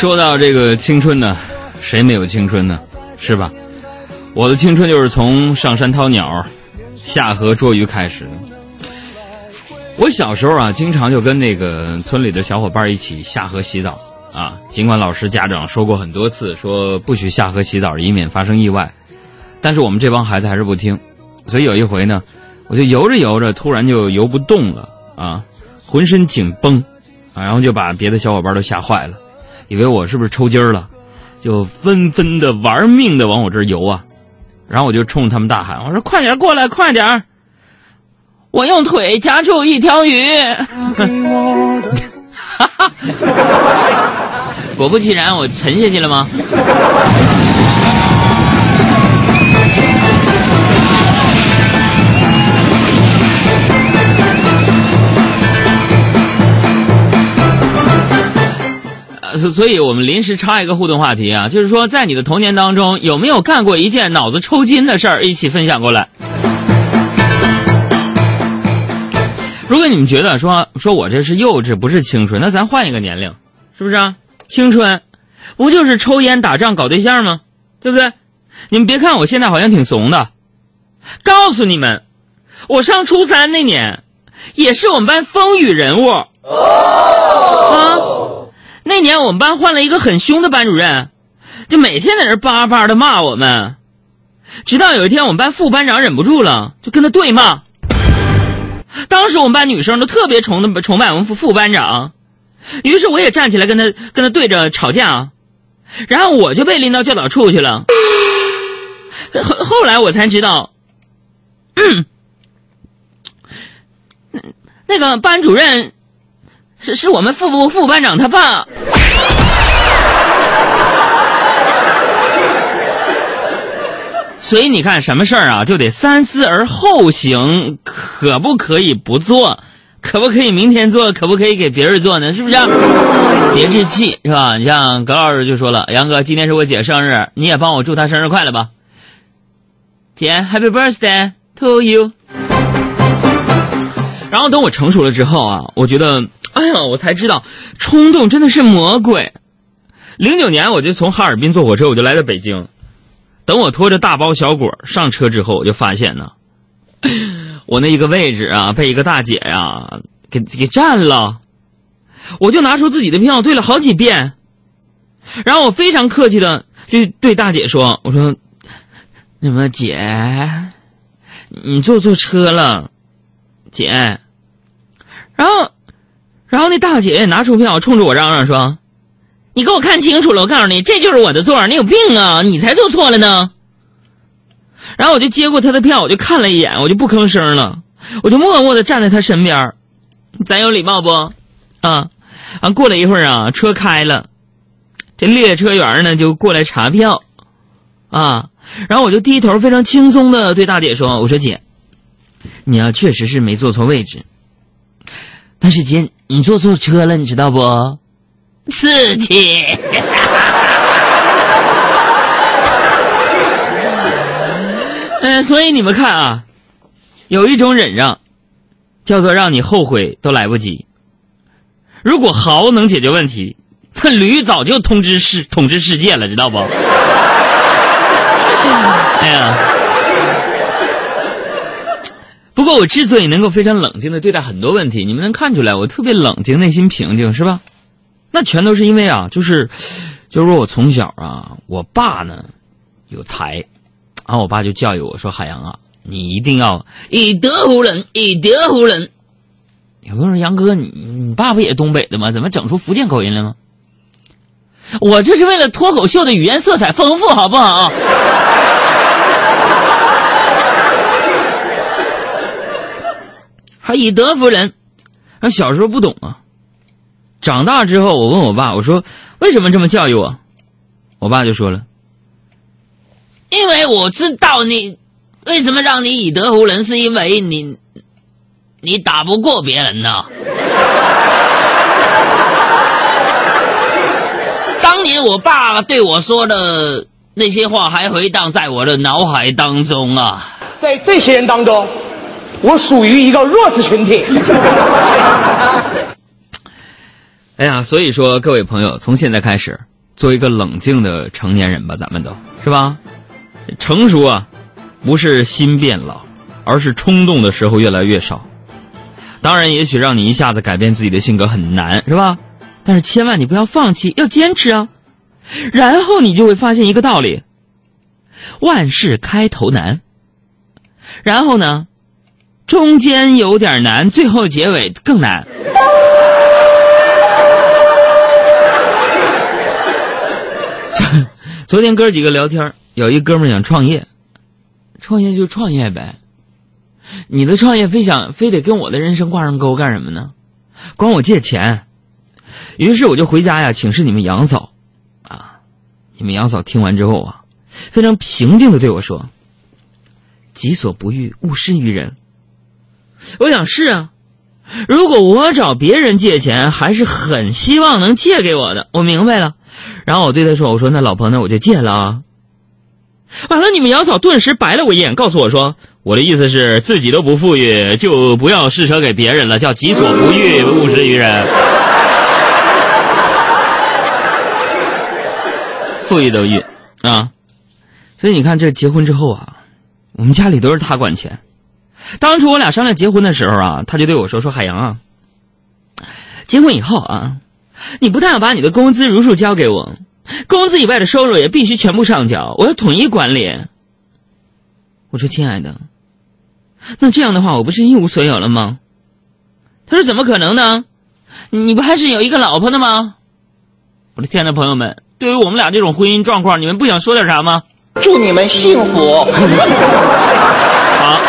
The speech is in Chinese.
说到这个青春呢，谁没有青春呢？是吧？我的青春就是从上山掏鸟、下河捉鱼开始的。我小时候啊，经常就跟那个村里的小伙伴一起下河洗澡啊。尽管老师、家长说过很多次，说不许下河洗澡，以免发生意外，但是我们这帮孩子还是不听。所以有一回呢，我就游着游着，突然就游不动了啊，浑身紧绷啊，然后就把别的小伙伴都吓坏了，以为我是不是抽筋儿了，就纷纷的玩命的往我这儿游啊。然后我就冲他们大喊：“我说快点过来，快点儿！我用腿夹住一条鱼。”哈哈，果不其然，我沉下去了吗？所所以，我们临时插一个互动话题啊，就是说，在你的童年当中，有没有干过一件脑子抽筋的事儿？一起分享过来。如果你们觉得说说我这是幼稚，不是青春，那咱换一个年龄，是不是啊？青春，不就是抽烟、打仗、搞对象吗？对不对？你们别看我现在好像挺怂的，告诉你们，我上初三那年，也是我们班风雨人物。那年我们班换了一个很凶的班主任，就每天在那叭叭的骂我们，直到有一天我们班副班长忍不住了，就跟他对骂。当时我们班女生都特别崇的崇拜我们副副班长，于是我也站起来跟他跟他对着吵架，然后我就被拎到教导处去了。后后来我才知道，嗯，那个班主任。是是我们副副副班长他爸，所以你看什么事儿啊，就得三思而后行，可不可以不做？可不可以明天做？可不可以给别人做呢？是不是？别置气，是吧？你像葛老师就说了，杨哥，今天是我姐生日，你也帮我祝她生日快乐吧。姐，Happy Birthday to you。然后等我成熟了之后啊，我觉得。哎呀，我才知道，冲动真的是魔鬼。零九年，我就从哈尔滨坐火车，我就来到北京。等我拖着大包小裹上车之后，我就发现呢，我那一个位置啊，被一个大姐呀给给占了。我就拿出自己的票对了好几遍，然后我非常客气的就对大姐说：“我说，那么姐，你坐错车了，姐。”然后。然后那大姐也拿出票，冲着我嚷嚷说：“你给我看清楚了！我告诉你，这就是我的座你有病啊！你才坐错了呢。”然后我就接过他的票，我就看了一眼，我就不吭声了，我就默默的站在他身边咱有礼貌不？啊！啊！过了一会儿啊，车开了，这列车员呢就过来查票，啊！然后我就低头非常轻松的对大姐说：“我说姐，你啊确实是没坐错位置。”但是姐，你坐错车了，你知道不？刺激。嗯，所以你们看啊，有一种忍让，叫做让你后悔都来不及。如果豪能解决问题，那驴早就通知世统治世界了，知道不？哎呀。不过我之所以能够非常冷静的对待很多问题，你们能看出来我特别冷静、内心平静，是吧？那全都是因为啊，就是，就是说我从小啊，我爸呢有才，然后我爸就教育我说：“海洋啊，你一定要以德服人，以德服人。”有人说：“杨哥，你你爸不也东北的吗？怎么整出福建口音来吗？”我这是为了脱口秀的语言色彩丰富，好不好？以德服人，啊，小时候不懂啊，长大之后，我问我爸，我说为什么这么教育我？我爸就说了，因为我知道你为什么让你以德服人，是因为你你打不过别人呢。当年我爸对我说的那些话还回荡在我的脑海当中啊，在这些人当中。我属于一个弱势群体。哎呀，所以说各位朋友，从现在开始，做一个冷静的成年人吧，咱们都是吧？成熟啊，不是心变老，而是冲动的时候越来越少。当然，也许让你一下子改变自己的性格很难，是吧？但是千万你不要放弃，要坚持啊！然后你就会发现一个道理：万事开头难。然后呢，中间有点难，最后结尾更难。昨天哥几个聊天，有一哥们想创业，创业就创业呗。你的创业非想非得跟我的人生挂上钩干什么呢？管我借钱。于是我就回家呀，请示你们杨嫂，啊，你们杨嫂听完之后啊，非常平静的对我说：“己所不欲，勿施于人。”我想是啊，如果我找别人借钱，还是很希望能借给我的。我明白了，然后我对他说：“我说那老婆，那我就借了啊。”完了，你们杨嫂顿时白了我一眼，告诉我说：“我的意思是自己都不富裕，就不要施舍给别人了，叫己所不欲，勿施于人。”富裕都裕啊，所以你看，这结婚之后啊，我们家里都是他管钱。当初我俩商量结婚的时候啊，他就对我说：“说海洋啊，结婚以后啊，你不但要把你的工资如数交给我，工资以外的收入也必须全部上缴，我要统一管理。”我说：“亲爱的，那这样的话，我不是一无所有了吗？”他说：“怎么可能呢？你不还是有一个老婆的吗？”我的天呐，朋友们！对于我们俩这种婚姻状况，你们不想说点啥吗？祝你们幸福。好。